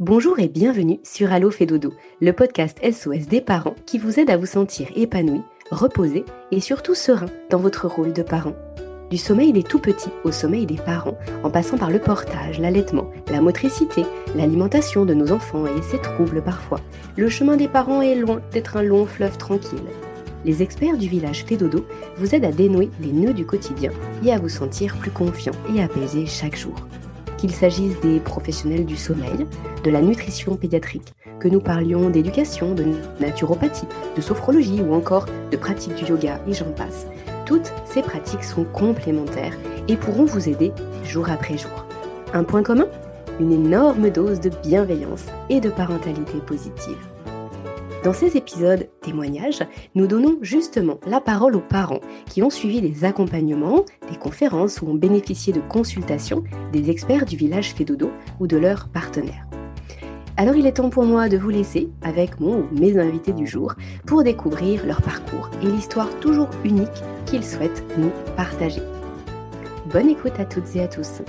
Bonjour et bienvenue sur Allo fait dodo, le podcast SOS des parents qui vous aide à vous sentir épanoui, reposé et surtout serein dans votre rôle de parent. Du sommeil des tout petits au sommeil des parents, en passant par le portage, l'allaitement, la motricité, l'alimentation de nos enfants et ses troubles parfois, le chemin des parents est loin d'être un long fleuve tranquille. Les experts du village Fédodo vous aident à dénouer les nœuds du quotidien et à vous sentir plus confiant et apaisé chaque jour qu'il s'agisse des professionnels du sommeil, de la nutrition pédiatrique, que nous parlions d'éducation, de naturopathie, de sophrologie ou encore de pratique du yoga et j'en passe. Toutes ces pratiques sont complémentaires et pourront vous aider jour après jour. Un point commun? Une énorme dose de bienveillance et de parentalité positive. Dans ces épisodes témoignages, nous donnons justement la parole aux parents qui ont suivi des accompagnements, des conférences ou ont bénéficié de consultations des experts du village Fédodo ou de leurs partenaires. Alors il est temps pour moi de vous laisser avec mon ou mes invités du jour pour découvrir leur parcours et l'histoire toujours unique qu'ils souhaitent nous partager. Bonne écoute à toutes et à tous.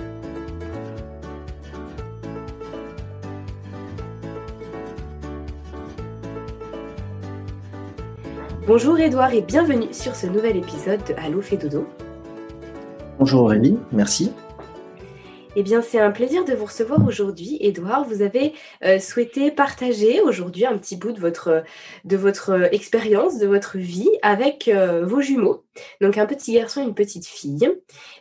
Bonjour Edouard et bienvenue sur ce nouvel épisode de Allo fait dodo. Bonjour Aurélie, merci. Eh bien, c'est un plaisir de vous recevoir aujourd'hui. Edouard, vous avez euh, souhaité partager aujourd'hui un petit bout de votre, de votre expérience, de votre vie avec euh, vos jumeaux. Donc, un petit garçon et une petite fille.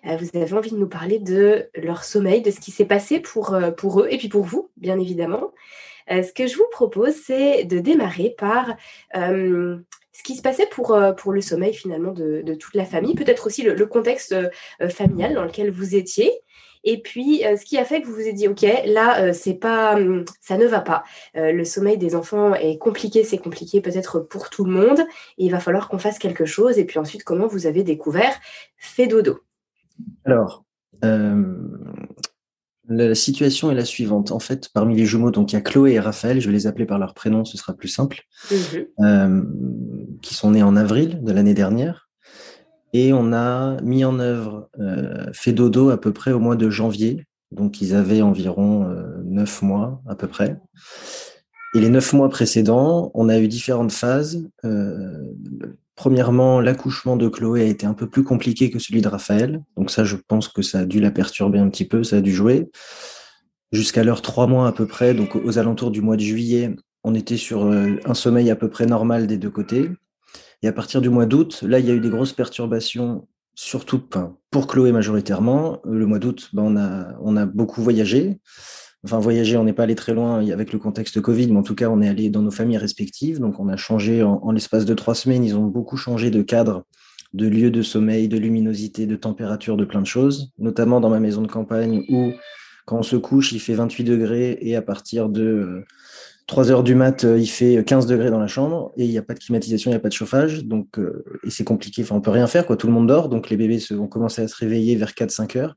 Euh, vous avez envie de nous parler de leur sommeil, de ce qui s'est passé pour, pour eux et puis pour vous, bien évidemment. ce que je vous propose, c'est de démarrer par ce qui se passait pour, euh, pour le sommeil finalement de, toute la famille, peut-être aussi le, contexte euh, familial dans lequel vous étiez. Et puis, euh, ce qui a fait que vous vous êtes dit, OK, là, c'est pas, hum, ça ne va pas. le sommeil des enfants est compliqué, c'est compliqué peut-être pour tout le monde. Et il va falloir qu'on fasse quelque chose. Et puis ensuite, comment vous avez découvert Fait Alors, la situation est la suivante. En fait, parmi les jumeaux, donc il y a Chloé et Raphaël, je vais les appeler par leur prénom, ce sera plus simple, mhm. euh, qui sont nés en avril de l'année dernière. Et on a mis en œuvre, euh, fait dodo à peu près au mois de janvier. Donc ils avaient environ euh, neuf mois à peu près. Et les neuf mois précédents, on a eu différentes phases. Premièrement, l'accouchement de Chloé a été un peu plus compliqué que celui de Raphaël. Donc ça, je pense que ça a dû la perturber un petit peu, ça a dû jouer. Jusqu'à l'heure trois mois à peu près, donc aux alentours du mois de juillet, on était sur euh, un sommeil à peu près normal des deux côtés. Et à partir du mois d'août, là, il y a eu des grosses perturbations, surtout pour Chloé majoritairement. Le mois d'août, ben, on a beaucoup voyagé enfin voyager, on n'est pas allé très loin avec le contexte Covid, mais en tout cas, on est allé dans nos familles respectives. Donc, on a changé en, l'espace de trois semaines. Ils ont beaucoup changé de cadre, de lieu de sommeil, de luminosité, de température, de plein de choses, notamment dans ma maison de campagne où, quand on se couche, il fait 28 degrés et à partir de 3 euh, heures du mat, euh, il fait 15 degrés dans la chambre et il n'y a pas de climatisation, il n'y a pas de chauffage. Donc, euh, et c'est compliqué. Enfin, on peut rien faire, quoi. Tout le monde dort. Donc, les bébés ont commencé à se réveiller vers 4-5 heures.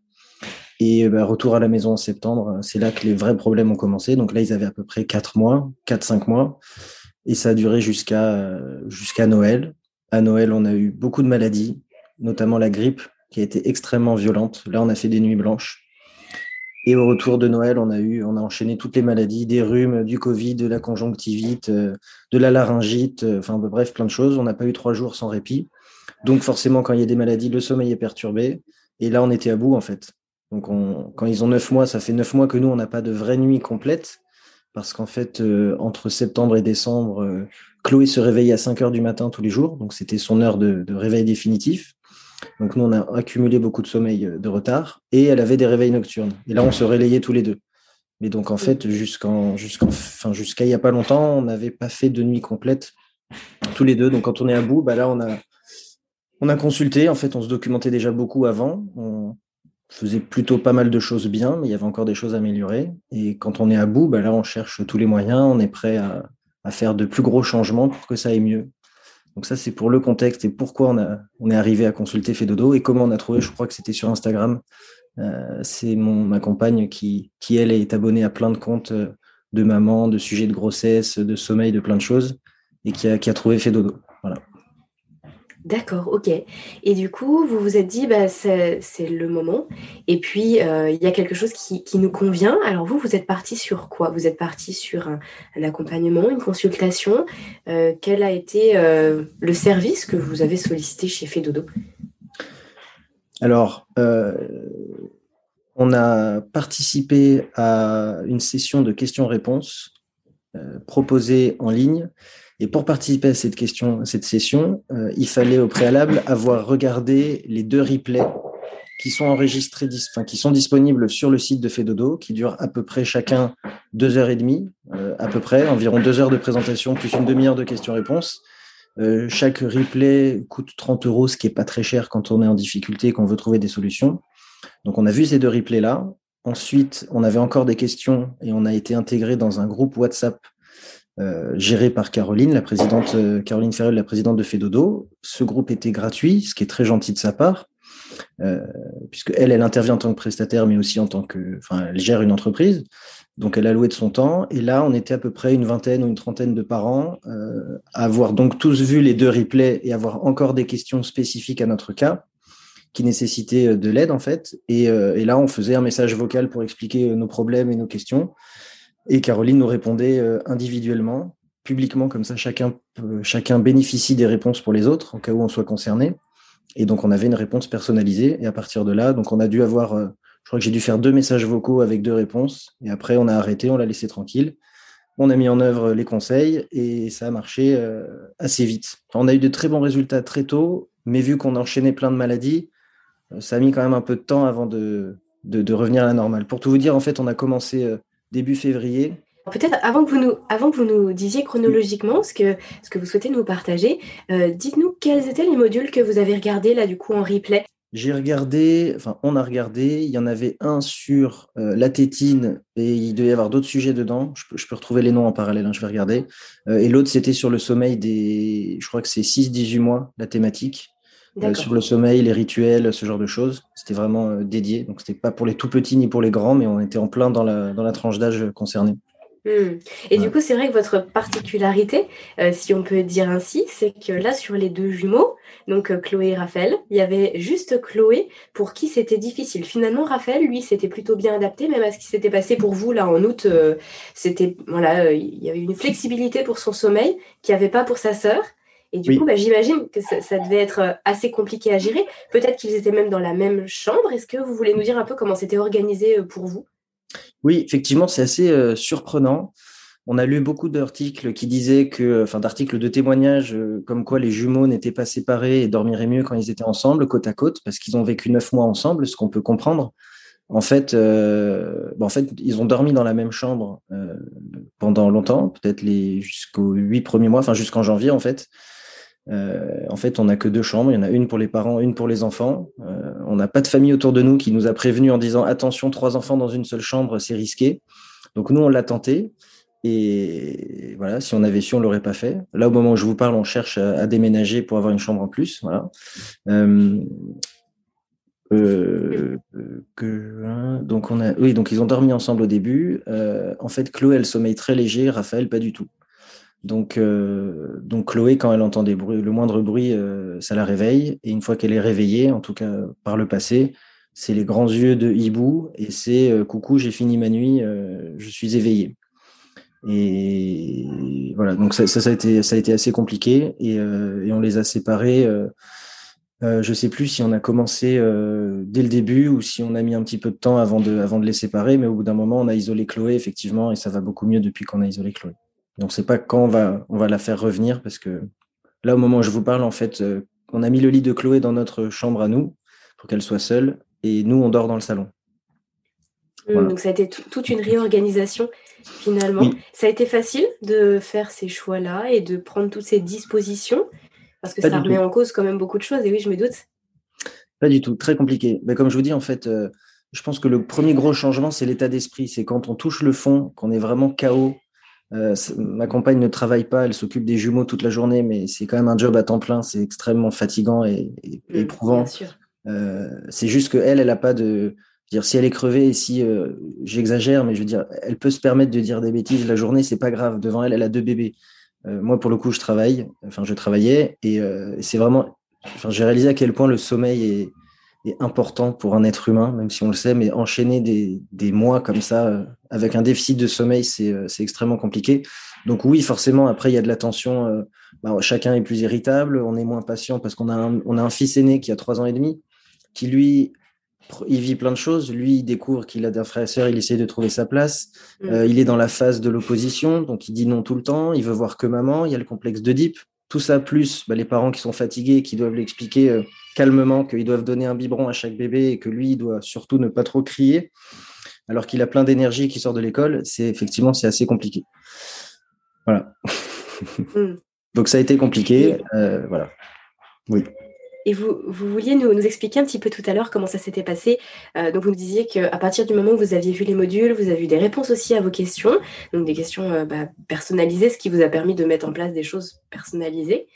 Et bah, retour à la maison en septembre, c'est là que les vrais problèmes ont commencé. Donc là, ils avaient à peu près 4 mois, 4-5 mois. Et ça a duré jusqu'à jusqu'à Noël. À Noël, on a eu beaucoup de maladies, notamment la grippe, qui a été extrêmement violente. Là, on a fait des nuits blanches. Et au retour de Noël, on a eu, on a enchaîné toutes les maladies, des rhumes, du Covid, de la conjonctivite, euh, de la laryngite, euh, enfin bref, plein de choses. On n'a pas eu trois jours sans répit. Donc forcément, quand il y a des maladies, le sommeil est perturbé. Et là, on était à bout en fait. Donc, quand ils ont neuf mois, ça fait neuf mois que nous, on n'a pas de vraie nuit complète. Parce qu'en fait, euh, entre septembre et décembre, euh, Chloé se réveillait à 5 heures du matin tous les jours. Donc, c'était son heure de, réveil définitif. Donc, nous, on a accumulé beaucoup de sommeil euh, de retard. Et elle avait des réveils nocturnes. Et là, on se relayait tous les deux. Mais donc, en fait, jusqu'en, jusqu'en, enfin, jusqu'à il n'y a pas longtemps, on n'avait pas fait de nuit complète tous les deux. Donc, quand on est à bout, bah là, on a, on a consulté. En fait, on se documentait déjà beaucoup avant. Faisait plutôt pas mal de choses bien, mais il y avait encore des choses à améliorer. Et quand on est à bout, bah là, on cherche tous les moyens, on est prêt à, faire de plus gros changements pour que ça aille mieux. Donc ça, c'est pour le contexte et pourquoi on, a, on est arrivé à consulter Fedodo et comment on a trouvé, je crois que c'était sur Instagram. Euh, c'est ma compagne qui, qui, elle, est abonnée à plein de comptes euh, de maman, de sujets de grossesse, de sommeil, de plein de choses, et qui a, qui a trouvé Fedodo. Voilà. D'accord, ok. Et du coup, vous vous êtes dit, bah, c'est le moment. Et puis, euh, il y a quelque chose qui, nous convient. Alors vous, vous êtes parti sur quoi? Vous êtes parti sur un, accompagnement, une consultation. Euh, quel a été euh, le service que vous avez sollicité chez Fedodo Alors, on a participé à une session de questions-réponses proposée en ligne et pour participer à cette question, cette session, euh, il fallait au préalable avoir regardé les deux replays qui sont enregistrés, enfin, qui sont disponibles sur le site de Fedodo, qui durent à peu près chacun deux heures et demie, euh, à peu près, environ deux heures de présentation plus une demi-heure de questions-réponses. Euh, chaque replay coûte 30 euros, ce qui est pas très cher quand on est en difficulté et qu'on veut trouver des solutions. Donc on a vu ces deux replays là. Ensuite, on avait encore des questions et on a été intégré dans un groupe WhatsApp géré par Caroline, la présidente euh, Caroline Ferrel, la présidente de Fedodo. Ce groupe était gratuit, ce qui est très gentil de sa part, euh, puisque elle, elle intervient en tant que prestataire, mais aussi en tant que, enfin, elle gère une entreprise. Donc, elle a loué de son temps. Et là, on était à peu près une vingtaine ou une trentaine de parents euh, à avoir donc tous vu les deux replays et avoir encore des questions spécifiques à notre cas qui nécessitaient de l'aide en fait. Et, et, là, on faisait un message vocal pour expliquer nos problèmes et nos questions. Et Caroline nous répondait euh, individuellement, publiquement, comme ça chacun, chacun bénéficie des réponses pour les autres, en cas où on soit concerné. Et donc on avait une réponse personnalisée. Et à partir de là, donc on a dû avoir, euh, je crois que j'ai dû faire deux messages vocaux avec deux réponses. Et après, on a arrêté, on l'a laissé tranquille. On a mis en œuvre les conseils et ça a marché euh, assez vite. on a eu de très bons résultats très tôt, mais vu qu'on enchaînait plein de maladies, ça a mis quand même un peu de temps avant de, de, de, revenir à la normale. Pour tout vous dire, en fait, on a commencé début février. Peut-être avant que vous nous, avant que vous nous disiez chronologiquement ce que, ce que vous souhaitez nous partager, euh, dites-nous quels étaient les modules que vous avez regardés là du coup en replay. J'ai regardé, enfin on a regardé, il y en avait un sur euh, la tétine et il devait y avoir d'autres sujets dedans. Je peux, retrouver les noms en parallèle, hein, je vais regarder. Euh, et l'autre c'était sur le sommeil des, je crois que c'est 6-18 mois, la thématique. Euh, sur le sommeil, les rituels, ce genre de choses. C'était vraiment euh, dédié. Donc, c'était pas pour les tout petits ni pour les grands, mais on était en plein dans la, dans la tranche d'âge concernée. Hmm. Et du coup, c'est vrai que votre particularité, euh, si on peut dire ainsi, c'est que là, sur les deux jumeaux, donc Chloé et Raphaël, il y avait juste Chloé pour qui c'était difficile. Finalement, Raphaël, lui, s'était plutôt bien adapté, même à ce qui s'était passé pour vous là en août. c'était voilà, il y avait une flexibilité pour son sommeil qu'il n'y avait pas pour sa sœur. Et du coup, bah, j'imagine que ça, devait être euh, assez compliqué à gérer. Peut-être qu'ils étaient même dans la même chambre. Est-ce que vous voulez nous dire un peu comment c'était organisé euh, pour vous? Oui, effectivement, c'est assez euh, surprenant. On a lu beaucoup d'articles qui disaient que, enfin, d'articles de témoignages comme quoi les jumeaux n'étaient pas séparés et dormiraient mieux quand ils étaient ensemble, côte à côte, parce qu'ils ont vécu neuf mois ensemble, ce qu'on peut comprendre. En fait, en fait, ils ont dormi dans la même chambre pendant longtemps, peut-être les jusqu'aux huit premiers mois, enfin jusqu'en janvier en fait. Euh, en fait, on n'a que deux chambres. Il y en a une pour les parents, une pour les enfants. Euh, on n'a pas de famille autour de nous qui nous a prévenu en disant attention, trois enfants dans une seule chambre, c'est risqué. Donc nous, on l'a tenté. Et voilà, si on avait su, on l'aurait pas fait. Là, au moment où je vous parle, on cherche à, déménager pour avoir une chambre en plus. Voilà. Euh, hein, donc oui, donc ils ont dormi ensemble au début. en fait, Chloé, elle sommeille très léger, Raphaël, pas du tout. Donc, euh, donc Chloé, quand elle entend des bruits, le moindre bruit, euh, ça la réveille. Et une fois qu'elle est réveillée, en tout cas par le passé, c'est les grands yeux de hibou et c'est euh, coucou, j'ai fini ma nuit, je suis éveillé. Et voilà, donc ça, a, été, ça a été assez compliqué et, et on les a séparés. Euh, je sais plus si on a commencé dès le début ou si on a mis un petit peu de temps avant de, avant de les séparer, mais au bout d'un moment, on a isolé Chloé, effectivement, et ça va beaucoup mieux depuis qu'on a isolé Chloé. Donc c'est pas quand on va, on va la faire revenir parce que là au moment où je vous parle en fait, euh, on a mis le lit de Chloé dans notre chambre à nous pour qu'elle soit seule et nous on dort dans le salon. Mmh, donc ça a été toute une réorganisation finalement. Ça a été facile de faire ces choix-là et de prendre toutes ces dispositions? Parce que ça remet en cause quand même beaucoup de choses et oui je me doute. Pas du tout, très compliqué. Mais comme je vous dis en fait, euh, je pense que le premier gros changement c'est l'état d'esprit, c'est quand on touche le fond, qu'on est vraiment chaos euh, ma compagne ne travaille pas, elle s'occupe des jumeaux toute la journée, mais c'est quand même un job à temps plein, c'est extrêmement fatigant et, mm, éprouvant. Euh, c'est juste que elle, elle a pas de, dire si elle est crevée et si euh, j'exagère, mais je veux dire, elle peut se permettre de dire des bêtises la journée, c'est pas grave. Devant elle, elle a deux bébés. moi, pour le coup, je travaille, enfin, je travaillais et c'est vraiment j'ai réalisé à quel point le sommeil est, important pour un être humain, même si on le sait, mais enchaîner des, mois comme ça euh, avec un déficit de sommeil, euh, c'est extrêmement compliqué. Donc oui, forcément, après, il y a de la tension. Euh, bah, chacun est plus irritable, on est moins patient parce qu'on a, un, on a un fils aîné qui a trois ans et demi, qui lui, il vit plein de choses. Lui, il découvre qu'il a des frères et sœurs, il essaie de trouver sa place. Mm. il est dans la phase de l'opposition, donc il dit non tout le temps, il veut voir que maman, il y a le complexe d'Oedipe. Tout ça, plus bah, les parents qui sont fatigués, qui doivent l'expliquer euh, calmement qu'ils doivent donner un biberon à chaque bébé et que lui, il doit surtout ne pas trop crier, alors qu'il a plein d'énergie et qu'il sort de l'école, c'est effectivement c'est assez compliqué. Voilà. Hmm. Donc ça a été compliqué. Euh, voilà. Oui. Et vous, vous vouliez nous, expliquer un petit peu tout à l'heure comment ça s'était passé. Euh, donc vous nous disiez qu'à partir du moment où vous aviez vu les modules, vous avez eu des réponses aussi à vos questions, donc des questions euh, bah, personnalisées, ce qui vous a permis de mettre en place des choses personnalisées.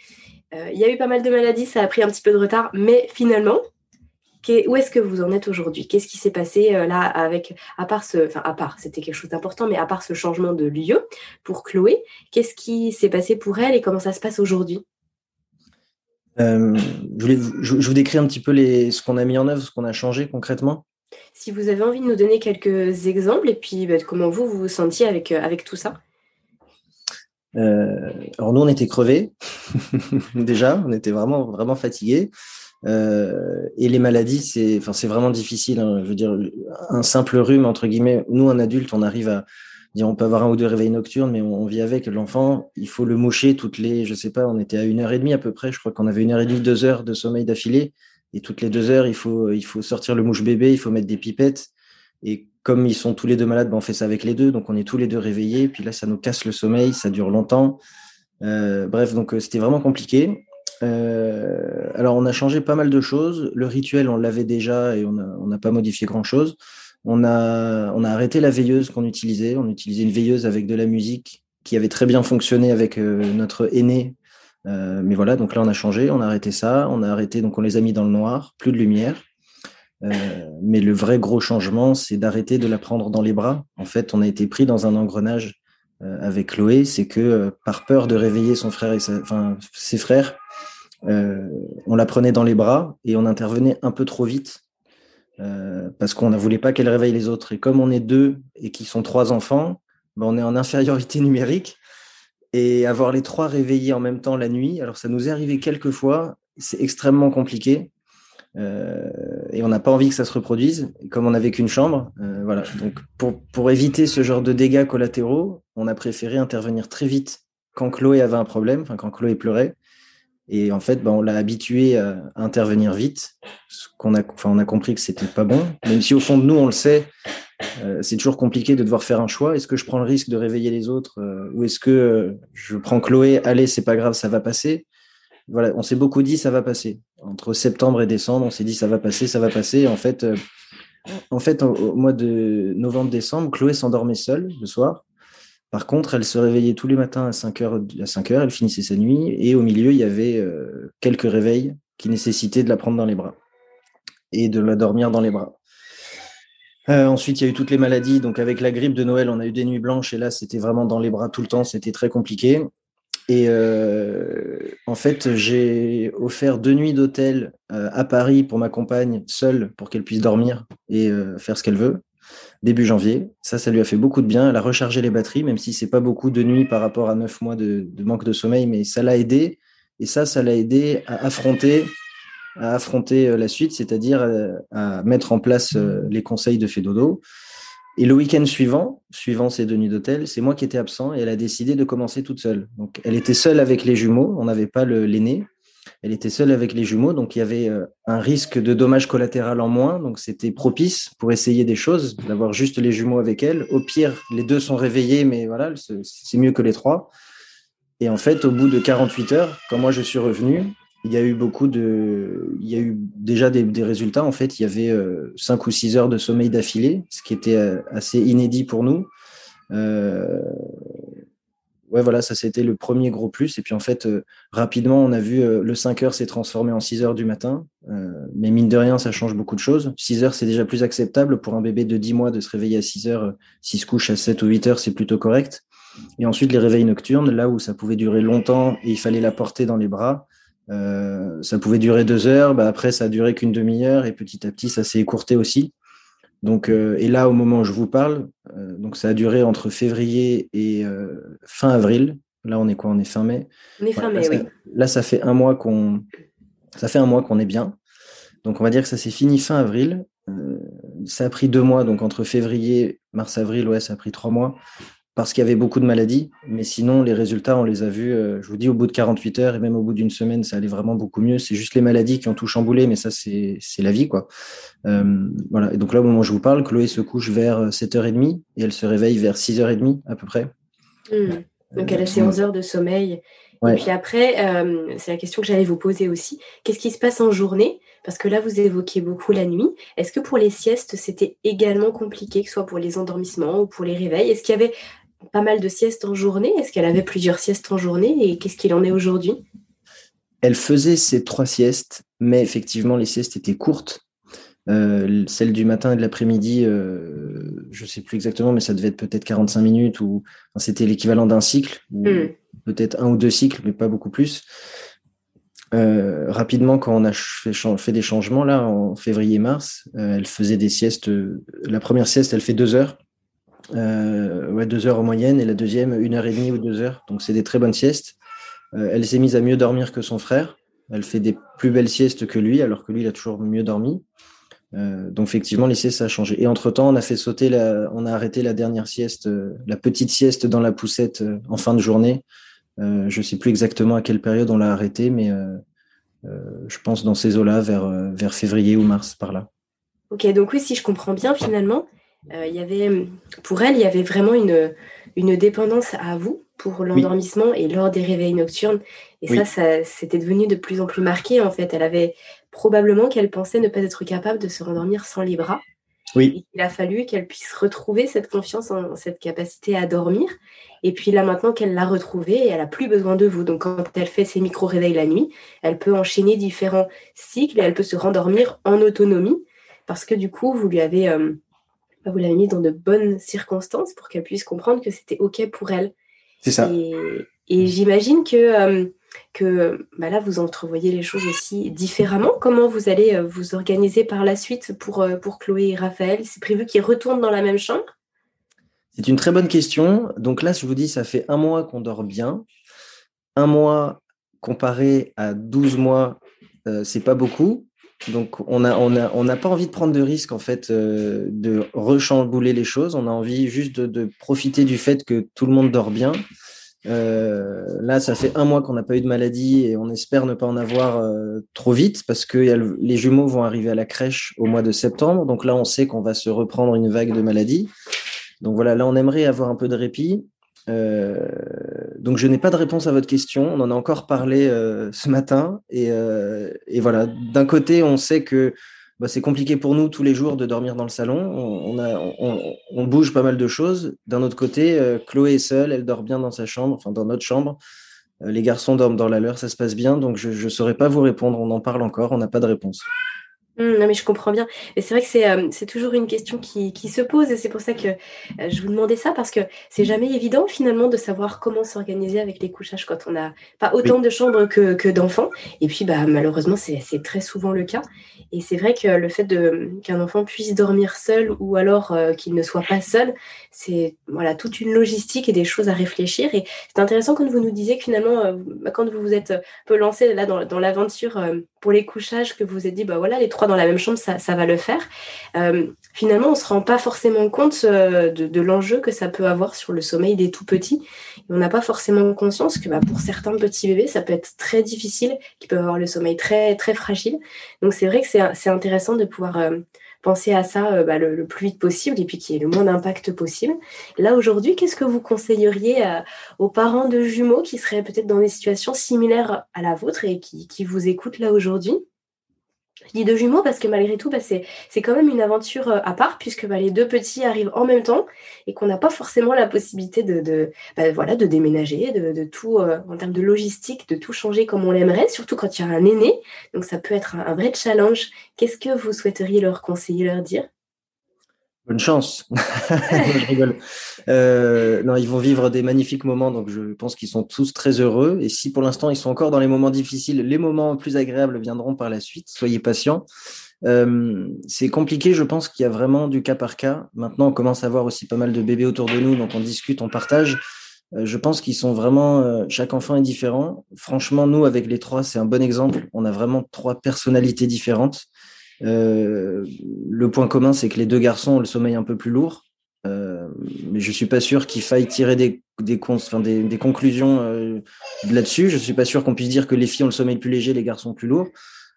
Euh, il y a eu pas mal de maladies, ça a pris un petit peu de retard, mais finalement, où est-ce que vous en êtes aujourd'hui? Qu'est-ce qui s'est passé là avec, à part ce, enfin à part, c'était quelque chose d'important, mais à part ce changement de lieu pour Chloé, qu'est-ce qui s'est passé pour elle et comment ça se passe aujourd'hui? Euh, je, vous décris un petit peu les, ce qu'on a mis en œuvre, ce qu'on a changé concrètement. Si vous avez envie de nous donner quelques exemples et puis bah, comment vous vous, vous sentiez avec, euh, avec tout ça. Euh, alors nous on était crevés déjà, on était vraiment vraiment fatigués et les maladies c'est enfin c'est vraiment difficile. Hein. je veux dire un simple rhume entre guillemets. Nous un adulte on arrive à on peut avoir un ou deux réveils nocturnes, mais on, vit avec l'enfant. Il faut le moucher toutes les, je sais pas, on était à une heure et demie à peu près. Je crois qu'on avait une heure et demie, deux heures de sommeil d'affilée. Et toutes les deux heures, il faut, il faut sortir le mouche bébé, il faut mettre des pipettes. Et comme ils sont tous les deux malades, ben on fait ça avec les deux. Donc on est tous les deux réveillés. Puis là, ça nous casse le sommeil, ça dure longtemps. Euh, bref, donc euh, c'était vraiment compliqué. Euh, alors on a changé pas mal de choses. Le rituel, on l'avait déjà et on n'a pas modifié grand-chose. On a, on a arrêté la veilleuse qu'on utilisait. On utilisait une veilleuse avec de la musique qui avait très bien fonctionné avec euh, notre aîné. Euh, mais voilà, donc là, on a changé, on a arrêté ça. On a arrêté, donc on les a mis dans le noir, plus de lumière. Euh, mais le vrai gros changement, c'est d'arrêter de la prendre dans les bras. En fait, on a été pris dans un engrenage avec Chloé. C'est que par peur de réveiller son frère et ses frères, on la prenait dans les bras et on intervenait un peu trop vite euh, parce qu'on ne voulait pas qu'elle réveille les autres. Et comme on est deux et qui sont trois enfants, ben on est en infériorité numérique. Et avoir les trois réveillés en même temps la nuit, alors ça nous est arrivé quelques fois, c'est extrêmement compliqué. Euh, et on n'a pas envie que ça se reproduise. comme on n'avait qu'une chambre, euh, voilà. Donc pour, pour éviter ce genre de dégâts collatéraux, on a préféré intervenir très vite quand Chloé avait un problème, enfin quand Chloé pleurait, et en fait, ben, on l'a habitué à, intervenir vite. qu'on a, enfin, on a compris que c'était pas bon. Même si au fond de nous, on le sait, euh, c'est toujours compliqué de devoir faire un choix. Est-ce que je prends le risque de réveiller les autres euh, ou est-ce que euh, je prends Chloé, allez, c'est pas grave, ça va passer? Voilà, on s'est beaucoup dit ça va passer. Entre septembre et décembre, on s'est dit ça va passer, ça va passer. En fait, en fait, au mois de novembre-décembre, Chloé s'endormait seule le soir. Par contre, elle se réveillait tous les matins à 5 heures, à 5 heures, elle finissait sa nuit, et au milieu, il y avait euh, quelques réveils qui nécessitaient de la prendre dans les bras et de la dormir dans les bras. Euh, ensuite, il y a eu toutes les maladies. Donc, avec la grippe de Noël, on a eu des nuits blanches, et là, c'était vraiment dans les bras tout le temps, c'était très compliqué. Et euh, en fait, j'ai offert deux nuits d'hôtel à Paris pour ma compagne, seule, pour qu'elle puisse dormir et faire ce qu'elle veut début janvier. Ça, ça lui a fait beaucoup de bien. Elle a rechargé les batteries, même si c'est pas beaucoup de nuits par rapport à neuf mois de, manque de sommeil, mais ça l'a aidé. Et ça, ça l'a aidé à affronter, à affronter euh, la suite, c'est-à-dire euh, à, mettre en place euh, les conseils de Fédodo. Et le week-end suivant, suivant ces deux nuits d'hôtel, c'est moi qui étais absent et elle a décidé de commencer toute seule. Donc, elle était seule avec les jumeaux. On n'avait pas l'aîné. Elle était seule avec les jumeaux, donc il y avait euh, un risque de dommage collatéral en moins. Donc c'était propice pour essayer des choses, d'avoir juste les jumeaux avec elle. Au pire, les deux sont réveillés, mais voilà, c'est mieux que les trois. Et en fait, au bout de 48 heures, quand moi je suis revenu, il y a eu beaucoup de, il y a eu déjà des, résultats. En fait, il y avait euh, cinq ou six heures de sommeil d'affilée, ce qui était euh, assez inédit pour nous ouais, voilà, ça c'était le premier gros plus. Et puis en fait, euh, rapidement, on a vu euh, le 5 heures s'est transformé en 6 heures du matin. Euh, mais mine de rien, ça change beaucoup de choses. 6 heures, c'est déjà plus acceptable pour un bébé de 10 mois de se réveiller à 6 heures. S'il se couche à 7 ou 8 heures, c'est plutôt correct. Et ensuite, les réveils nocturnes, là où ça pouvait durer longtemps et il fallait la porter dans les bras, ça pouvait durer deux heures, bah, après ça a duré qu'une demi-heure et petit à petit ça s'est écourté aussi. Donc, et là, au moment où je vous parle, donc ça a duré entre février et fin avril. Là, on est quoi? On est fin mai? On est fin mai, oui. là, ça fait un mois qu'on, ça fait un mois qu'on est bien. Donc, on va dire que ça s'est fini fin avril. Euh, ça a pris deux mois, donc entre février, mars, avril, ouais, ça a pris trois mois parce qu'il y avait beaucoup de maladies. Mais sinon, les résultats, on les a vus, euh, je vous dis, au bout de 48 heures et même au bout d'une semaine, ça allait vraiment beaucoup mieux. C'est juste les maladies qui ont tout chamboulé, mais ça, c'est la vie, quoi. Euh, voilà. Et donc là, au moment où je vous parle, Chloé se couche vers 7h30 et elle se réveille vers 6h30 à peu près. Mmh. Donc elle a ses 11 heures de sommeil. Et puis après, c'est la question que j'allais vous poser aussi. Qu'est-ce qui se passe en journée? Parce que là, vous évoquiez beaucoup la nuit. Est-ce que pour les siestes, c'était également compliqué, que ce soit pour les endormissements ou pour les réveils? Est-ce qu'il y avait pas mal de siestes en journée Est-ce qu'elle avait plusieurs siestes en journée Et qu'est-ce qu'il en est aujourd'hui? Elle faisait ses trois siestes, mais effectivement, les siestes étaient courtes. Euh, celle du matin et de l'après-midi, euh, je ne sais plus exactement, mais ça devait être peut-être 45 minutes ou c'était l'équivalent d'un cycle, hmm. peut-être un ou deux cycles, mais pas beaucoup plus. Euh, rapidement, quand on a fait, des changements là en février-mars, elle faisait des siestes. la première sieste, elle fait deux heures, ouais deux heures en moyenne, et la deuxième une heure et demie ou deux heures. Donc c'est des très bonnes siestes. elle s'est mise à mieux dormir que son frère. Elle fait des plus belles siestes que lui, alors que lui il a toujours mieux dormi. Euh, donc effectivement, les siestes ça a changé. Et entre temps, on a fait sauter, la, on a arrêté la dernière sieste, euh, la petite sieste dans la poussette euh, en fin de journée. je ne sais plus exactement à quelle période on l'a arrêté, mais je pense dans ces eaux-là, vers, vers février ou mars, par là. Ok, donc oui, si je comprends bien, finalement, il y avait, pour elle, il y avait vraiment une, une dépendance à vous pour l'endormissement et lors des réveils nocturnes. Et ça, ça c'était devenu de plus en plus marqué, en fait. Elle avait probablement qu'elle pensait ne pas être capable de se rendormir sans les bras. Oui. il a fallu qu'elle puisse retrouver cette confiance en cette capacité à dormir. Et puis là, maintenant qu'elle l'a retrouvée, elle a plus besoin de vous. Donc, quand elle fait ses micro-réveils la nuit, elle peut enchaîner différents cycles et elle peut se rendormir en autonomie parce que du coup, vous lui avez, euh, vous l'avez mis dans de bonnes circonstances pour qu'elle puisse comprendre que c'était OK pour elle. C'est ça. Et, j'imagine que euh, que bah là, vous entrevoyez les choses aussi différemment. Comment vous allez euh, vous organiser par la suite pour, euh, pour Chloé et Raphaël? C'est prévu qu'ils retournent dans la même chambre? C'est une très bonne question. Donc là, je vous dis, ça fait un mois qu'on dort bien. Un mois comparé à 12 mois, euh, c'est pas beaucoup. Donc, on n'a on a, on pas envie de prendre de risques, en fait, de rechambouler les choses. On a envie juste de, de, profiter du fait que tout le monde dort bien euh, là, ça fait un mois qu'on n'a pas eu de maladie et on espère ne pas en avoir euh, trop vite parce que les jumeaux vont arriver à la crèche au mois de septembre. Donc là, on sait qu'on va se reprendre une vague de maladies. Donc voilà, là, on aimerait avoir un peu de répit. Euh, donc je n'ai pas de réponse à votre question. On en a encore parlé ce matin et, et voilà. D'un côté, on sait que bah, c'est compliqué pour nous tous les jours de dormir dans le salon. On, on, bouge pas mal de choses. D'un autre côté, euh, Chloé est seule, elle dort bien dans sa chambre, enfin dans notre chambre. Euh, les garçons dorment dans la leur, ça se passe bien. Donc je ne saurais pas vous répondre. On en parle encore, on n'a pas de réponse. Mmh, non, mais je comprends bien. Et c'est vrai que c'est, euh, toujours une question qui, se pose. Et c'est pour ça que euh, je vous demandais ça, parce que c'est jamais évident finalement de savoir comment s'organiser avec les couchages quand on n'a pas autant de chambres que, d'enfants. Et puis, bah, malheureusement, c'est, très souvent le cas. Et c'est vrai que le fait qu'un enfant puisse dormir seul ou alors euh, qu'il ne soit pas seul, c'est voilà, toute une logistique et des choses à réfléchir. Et c'est intéressant quand vous nous disiez que finalement, bah, quand vous vous êtes un peu lancé là dans, dans l'aventure pour les couchages, que vous vous êtes dit, bah voilà, les trois dans la même chambre, ça, va le faire. Euh, finalement, on ne se rend pas forcément compte euh, de, l'enjeu que ça peut avoir sur le sommeil des tout petits. on n'a pas forcément conscience que bah, pour certains petits bébés, ça peut être très difficile, qu'ils peuvent avoir le sommeil très, très fragile. Donc c'est vrai que c'est intéressant de pouvoir euh, penser à ça bah, le, plus vite possible et puis qu'il y ait le moins d'impact possible. Là, aujourd'hui, qu'est-ce que vous conseilleriez aux parents de jumeaux qui seraient peut-être dans des situations similaires à la vôtre et qui, qui vous écoutent là aujourd'hui? Je dis deux jumeaux parce que malgré tout, bah, c'est, quand même une aventure euh, à part puisque bah, les deux petits arrivent en même temps et qu'on n'a pas forcément la possibilité de, bah, voilà, de déménager, de, tout, euh, en termes de logistique, de tout changer comme on l'aimerait, surtout quand il y a un aîné. Donc ça peut être un, vrai challenge. Qu'est-ce que vous souhaiteriez leur conseiller, leur dire? Bonne chance. Euh, non, ils vont vivre des magnifiques moments, donc je pense qu'ils sont tous très heureux. Et si pour l'instant ils sont encore dans les moments difficiles, les moments plus agréables viendront par la suite. Soyez patients. Euh, c'est compliqué, je pense qu'il y a vraiment du cas par cas. Maintenant, on commence à voir aussi pas mal de bébés autour de nous, donc on discute, on partage. Euh, je pense qu'ils sont vraiment, chaque enfant est différent. Franchement, nous, avec les trois, c'est un bon exemple. On a vraiment trois personnalités différentes. Euh, le point commun, c'est que les deux garçons ont le sommeil un peu plus lourd. Euh, mais je suis pas sûr qu'il faille tirer des, conclusions euh, là-dessus. Je suis pas sûr qu'on puisse dire que les filles ont le sommeil plus léger, les garçons plus lourds.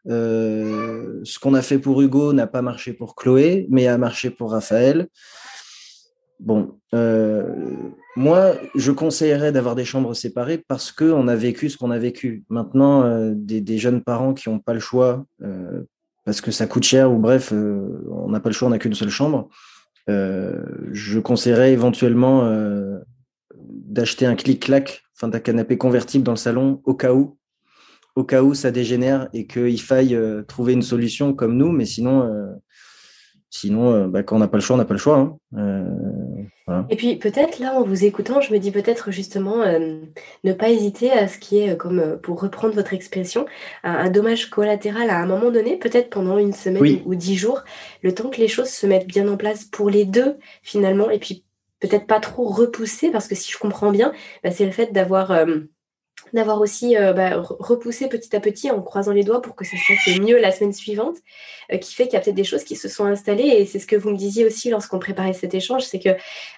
Euh, ce qu'on a fait pour Hugo n'a pas marché pour Chloé, mais a marché pour Raphaël. Bon, moi, je conseillerais d'avoir des chambres séparées parce qu'on a vécu ce qu'on a vécu. Maintenant, des, jeunes parents qui n'ont pas le choix parce que ça coûte cher ou bref, euh, on n'a pas le choix, on n'a qu'une seule chambre. je conseillerais éventuellement d'acheter un clic-clac, enfin d'un canapé convertible dans le salon au cas où, au cas où ça dégénère et qu'il faille trouver une solution comme nous, mais sinon Sinon, euh, bah, quand on n'a pas le choix, on n'a pas le choix. Hein. Euh, voilà. Et puis peut-être là, en vous écoutant, je me dis peut-être justement euh, ne pas hésiter à ce qui est, comme pour reprendre votre expression, un, un, dommage collatéral à un moment donné, peut-être pendant une semaine oui. ou, ou dix jours, le temps que les choses se mettent bien en place pour les deux finalement, et puis peut-être pas trop repousser, parce que si je comprends bien, bah, c'est le fait d'avoir d'avoir aussi euh, bah, repoussé petit à petit en croisant les doigts pour que ça se passe mieux la semaine suivante, euh, qui fait qu'il y a peut-être des choses qui se sont installées. Et c'est ce que vous me disiez aussi lorsqu'on préparait cet échange, c'est que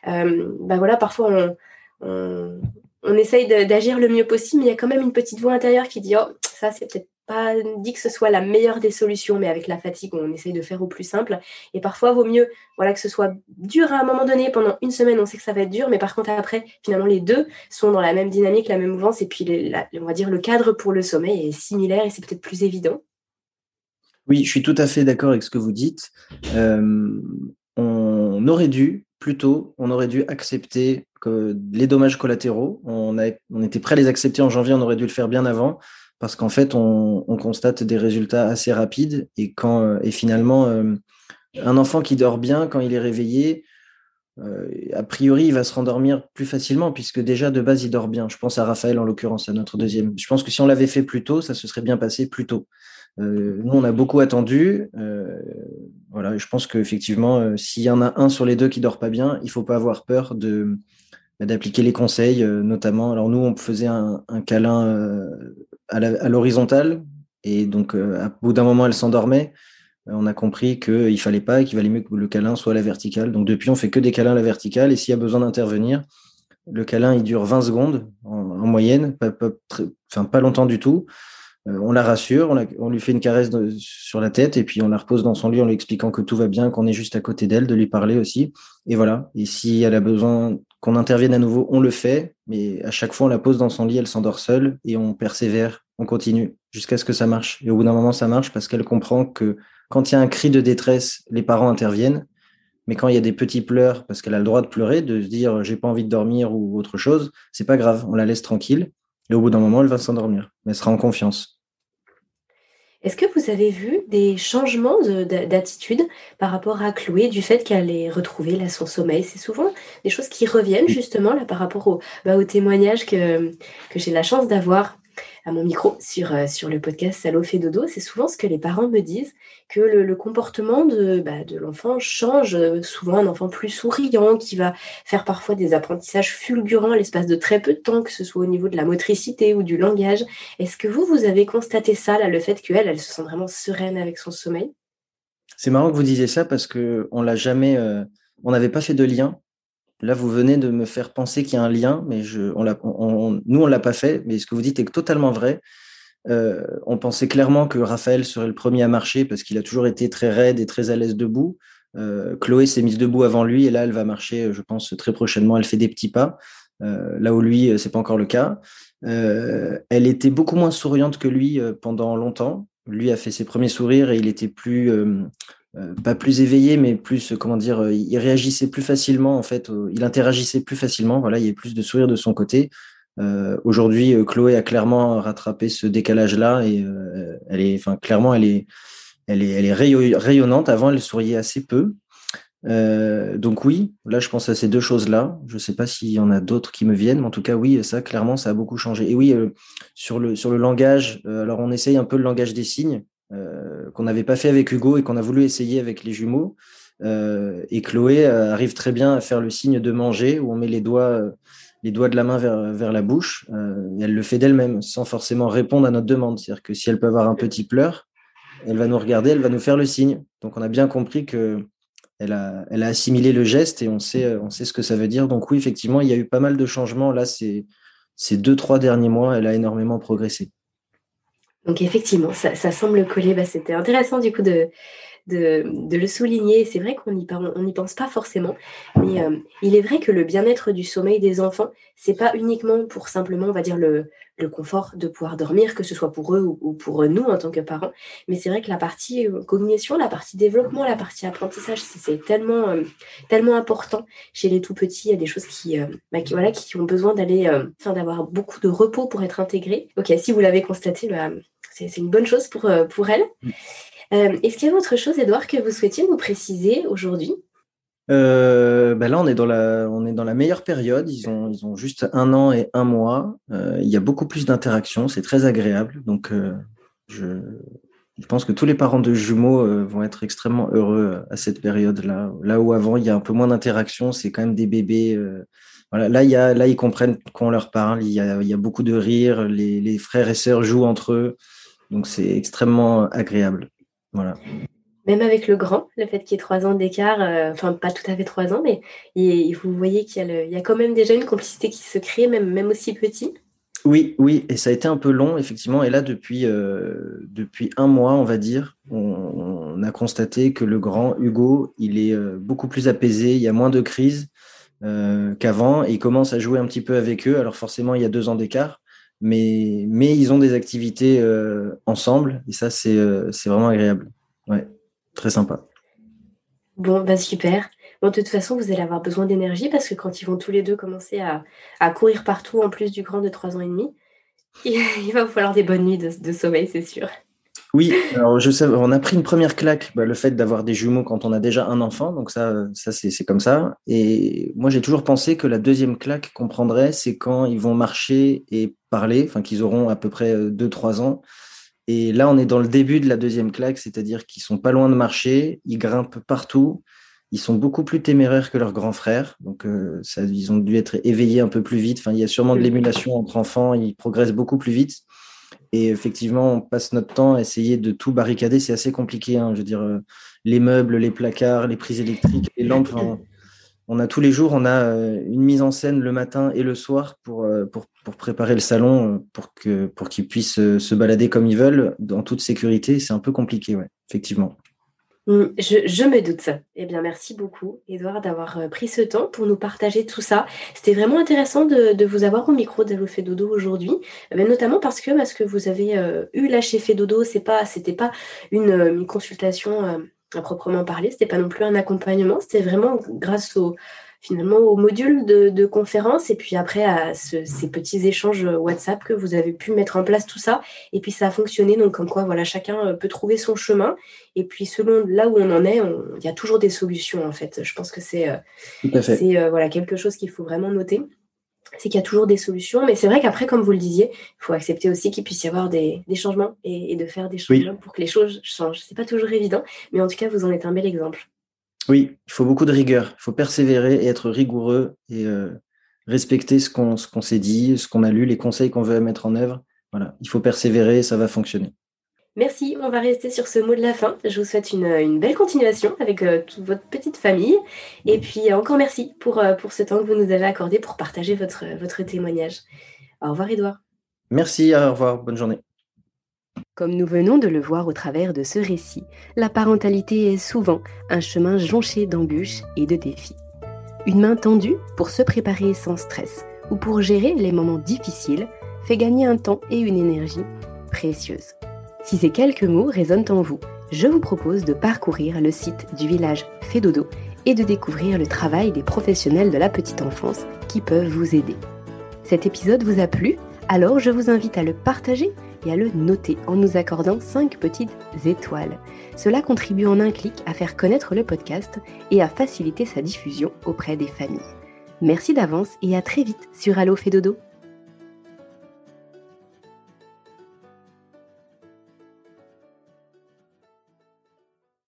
euh, bah, voilà, parfois on, on, on essaye d'agir le mieux possible, mais il y a quand même une petite voix intérieure qui dit Oh, ça c'est peut-être pas dit que ce soit la meilleure des solutions, mais avec la fatigue, on essaye de faire au plus simple. Et parfois, vaut mieux voilà, que ce soit dur à un moment donné, pendant une semaine, on sait que ça va être dur, mais par contre, après, finalement, les deux sont dans la même dynamique, la même mouvance, et puis, on va dire, le cadre pour le sommeil est similaire et c'est peut-être plus évident. Oui, je suis tout à fait d'accord avec ce que vous dites. Euh, on aurait dû, plutôt, on aurait dû accepter que les dommages collatéraux. On, on était prêt à les accepter en janvier, on aurait dû le faire bien avant parce qu'en fait, on, on, constate des résultats assez rapides et quand et finalement, euh, un enfant qui dort bien quand il est réveillé, euh, a priori, il va se rendormir plus facilement puisque déjà de base, il dort bien. Je pense à Raphaël en l'occurrence, à notre deuxième. Je pense que si on l'avait fait plus tôt, ça se serait bien passé plus tôt. Euh, nous, on a beaucoup attendu. Euh, voilà, je pense qu'effectivement, euh, s'il y en a un sur les deux qui dort pas bien, il faut pas avoir peur de d'appliquer les conseils, notamment. Alors nous, on faisait un câlin à l'horizontale. Et donc, euh, à bout d'un moment, elle s'endormait. Euh, on a compris qu'il fallait pas, qu'il valait mieux que le câlin soit à la verticale. Donc, depuis, on fait que des câlins à la verticale. Et s'il y a besoin d'intervenir, le câlin, il dure 20 secondes en, en moyenne, pas, pas, pas longtemps du tout. Euh, on la rassure, on, lui fait une caresse sur la tête et puis on la repose dans son lit en lui expliquant que tout va bien, qu'on est juste à côté d'elle, de lui parler aussi. Et voilà. Et si elle a besoin qu'on intervienne à nouveau, on le fait, mais à chaque fois, on la pose dans son lit, elle s'endort seule et on persévère, on continue jusqu'à ce que ça marche. Et au bout d'un moment, ça marche parce qu'elle comprend que quand il y a un cri de détresse, les parents interviennent. Mais quand il y a des petits pleurs, parce qu'elle a le droit de pleurer, de se dire j'ai pas envie de dormir ou autre chose, c'est pas grave, on la laisse tranquille. Et au bout d'un moment, elle va s'endormir. Mais elle sera en confiance. Est-ce que vous avez vu des changements d'attitude par rapport à Chloé du fait qu'elle ait retrouvé là, son sommeil? C'est souvent des choses qui reviennent justement là par rapport au, bah, au témoignage que, que j'ai la chance d'avoir à mon micro sur, euh, sur le podcast Salo dodo, c'est souvent ce que les parents me disent, que le, comportement de, bah, de l'enfant change, souvent un enfant plus souriant, qui va faire parfois des apprentissages fulgurants à l'espace de très peu de temps, que ce soit au niveau de la motricité ou du langage. Est-ce que vous, vous avez constaté ça, là, le fait qu'elle, elle se sent vraiment sereine avec son sommeil? C'est marrant que vous disiez ça parce qu'on l'a jamais, euh, on n'avait pas fait de lien Là, vous venez de me faire penser qu'il y a un lien, mais on l'a, nous, on l'a pas fait. Mais ce que vous dites est totalement vrai. Euh, on pensait clairement que Raphaël serait le premier à marcher parce qu'il a toujours été très raide et très à l'aise debout. Euh, Chloé s'est mise debout avant lui et là, elle va marcher, je pense, très prochainement. Elle fait des petits pas. Euh, là où lui, c'est pas encore le cas. Elle était beaucoup moins souriante que lui pendant longtemps. Lui a fait ses premiers sourires et il était plus pas plus éveillé, mais plus, comment dire, euh, il réagissait plus facilement, en fait, il interagissait plus facilement, voilà, il y avait plus de sourire de son côté. Euh, Aujourd'hui, Chloé a clairement rattrapé ce décalage-là et euh, elle est, enfin, clairement, elle est, elle est, elle est rayonnante. Avant, elle souriait assez peu. donc oui, là je pense à ces deux choses-là. Je ne sais pas s'il y en a d'autres qui me viennent, mais en tout cas oui, ça clairement ça a beaucoup changé. Et oui, sur, le, sur le langage, alors on essaye un peu le langage des signes qu'on n'avait pas fait avec Hugo et qu'on a voulu essayer avec les jumeaux. et Chloé arrive très bien à faire le signe de manger où on met les doigts les doigts de la main vers, la bouche, euh, elle le fait d'elle-même, sans forcément répondre à notre demande. C'est-à-dire que si elle peut avoir un petit pleur, elle va nous regarder, elle va nous faire le signe. Donc on a bien compris que elle a, assimilé le geste et on sait, ce que ça veut dire. Donc oui, effectivement, il y a eu pas mal de changements. Là, ces deux, trois derniers mois, elle a énormément progressé. Donc effectivement, ça, semble coller. Bah, C'était intéressant du coup de, de, le souligner. C'est vrai qu'on n'y pense pas forcément, mais euh, il est vrai que le bien-être du sommeil des enfants, c'est pas uniquement pour simplement, on va dire, le, confort de pouvoir dormir, que ce soit pour eux ou, pour nous en tant que parents. Mais c'est vrai que la partie euh, cognition, la partie développement, la partie apprentissage, c'est tellement, euh, tellement important chez les tout petits. Il y a des choses qui, bah, qui voilà, qui ont besoin d'aller, d'avoir beaucoup de repos pour être intégrées. Ok, si vous l'avez constaté, bah, c'est une bonne chose pour, pour elles. Mm. Euh, est-ce qu'il y a autre chose, Edouard, que vous souhaitiez nous préciser aujourd'hui? Euh, bah là, on est, dans la, on est dans la meilleure période. Ils ont, ils ont juste un an et un mois. Euh, il y a beaucoup plus d'interactions. C'est très agréable. Donc, je, je, pense que tous les parents de jumeaux vont être extrêmement heureux à cette période-là. Là où avant, il y a un peu moins d'interactions, c'est quand même des bébés. voilà. Là, il y a, là, ils comprennent qu'on leur parle. Il y, a, il y a beaucoup de rire. Les, les frères et sœurs jouent entre eux. Donc, c'est extrêmement agréable. Même avec le grand, le fait qu'il y ait trois ans d'écart, euh, enfin pas tout à fait trois ans, mais vous voyez qu'il y, a quand même déjà une complicité qui se crée, même, même aussi petit. Oui, oui, et ça a été un peu long, effectivement. Et là, depuis, euh, depuis un mois, on va dire, on, a constaté que le grand Hugo, il est euh, beaucoup plus apaisé, il y a moins de crises qu'avant, et il commence à jouer un petit peu avec eux. Alors forcément, il y a deux ans d'écart, mais, mais ils ont des activités euh, ensemble et ça, c'est euh, vraiment agréable. Ouais, très sympa. Bon, bah super. Bon, de toute façon, vous allez avoir besoin d'énergie parce que quand ils vont tous les deux commencer à, courir partout, en plus du grand de 3 ans et demi, il, va falloir des bonnes nuits de sommeil, c'est sûr. Oui, alors je sais, on a pris une première claque, bah, le fait d'avoir des jumeaux quand on a déjà un enfant, donc ça, ça c'est comme ça. Et moi, j'ai toujours pensé que la deuxième claque qu'on prendrait, c'est quand ils vont marcher et parler, enfin qu'ils auront à peu près 2-3 ans. Et là, on est dans le début de la deuxième claque, c'est-à-dire qu'ils sont pas loin de marcher, ils grimpent partout, ils sont beaucoup plus téméraires que leurs grands frères, donc euh, ils ont dû être éveillés un peu plus vite. Enfin, il y a sûrement de l'émulation entre enfants, ils progressent beaucoup plus vite. Et effectivement, on passe notre temps à essayer de tout barricader. C'est assez compliqué. Hein. Je veux dire, euh, les meubles, les placards, les prises électriques, les lampes. on a tous les jours, on a euh, une mise en scène le matin et le soir pour, euh, pour, pour préparer le salon pour que pour qu'ils puissent se balader comme ils veulent dans toute sécurité. C'est un peu compliqué, ouais, effectivement. Mm, je, me doute. Eh bien, merci beaucoup, Edouard, d'avoir euh, pris ce temps pour nous partager tout ça. C'était vraiment intéressant de, vous avoir au micro d'Allo fait dodo aujourd'hui, eh notamment parce que, parce que vous avez euh, eu là chez dodo, c'est pas, c'était pas une, euh, consultation à proprement parler, c'était pas non plus un accompagnement, c'était vraiment grâce au, finalement au module de, conférence et puis après à ces petits échanges WhatsApp que vous avez pu mettre en place tout ça. Et puis ça a fonctionné, donc comme quoi voilà, chacun euh, peut trouver son chemin. Et puis selon là où on en est, il y a toujours des solutions en fait. Je pense que c'est euh, euh, voilà, quelque chose qu'il faut vraiment noter c'est qu'il y a toujours des solutions, mais c'est vrai qu'après, comme vous le disiez, il faut accepter aussi qu'il puisse y avoir des, changements et, de faire des changements pour que les choses changent. C'est pas toujours évident, mais en tout cas, vous en êtes un bel exemple. Oui, il faut beaucoup de rigueur. Il faut persévérer et être rigoureux et euh, respecter ce qu'on s'est dit, ce qu'on a lu, les conseils qu'on veut mettre en œuvre. Voilà, il faut persévérer et ça va fonctionner. Merci, on va rester sur ce mot de la fin. Je vous souhaite une, belle continuation avec euh, toute votre petite famille. Et puis encore merci pour, euh, pour ce temps que vous nous avez accordé pour partager votre, votre témoignage. Au revoir Edouard. Merci, au revoir, bonne journée. Comme nous venons de le voir au travers de ce récit, la parentalité est souvent un chemin jonché d'embûches et de défis. Une main tendue pour se préparer sans stress ou pour gérer les moments difficiles fait gagner un temps et une énergie précieuse. Si ces quelques mots résonnent en vous, je vous propose de parcourir le site du village Fédodo et de découvrir le travail des professionnels de la petite enfance qui peuvent vous aider. Cet épisode vous a plu? Alors je vous invite à le partager et à le noter en nous accordant 5 petites étoiles. Cela contribue en un clic à faire connaître le podcast et à faciliter sa diffusion auprès des familles. Merci d'avance et à très vite sur Allo Fait Dodo.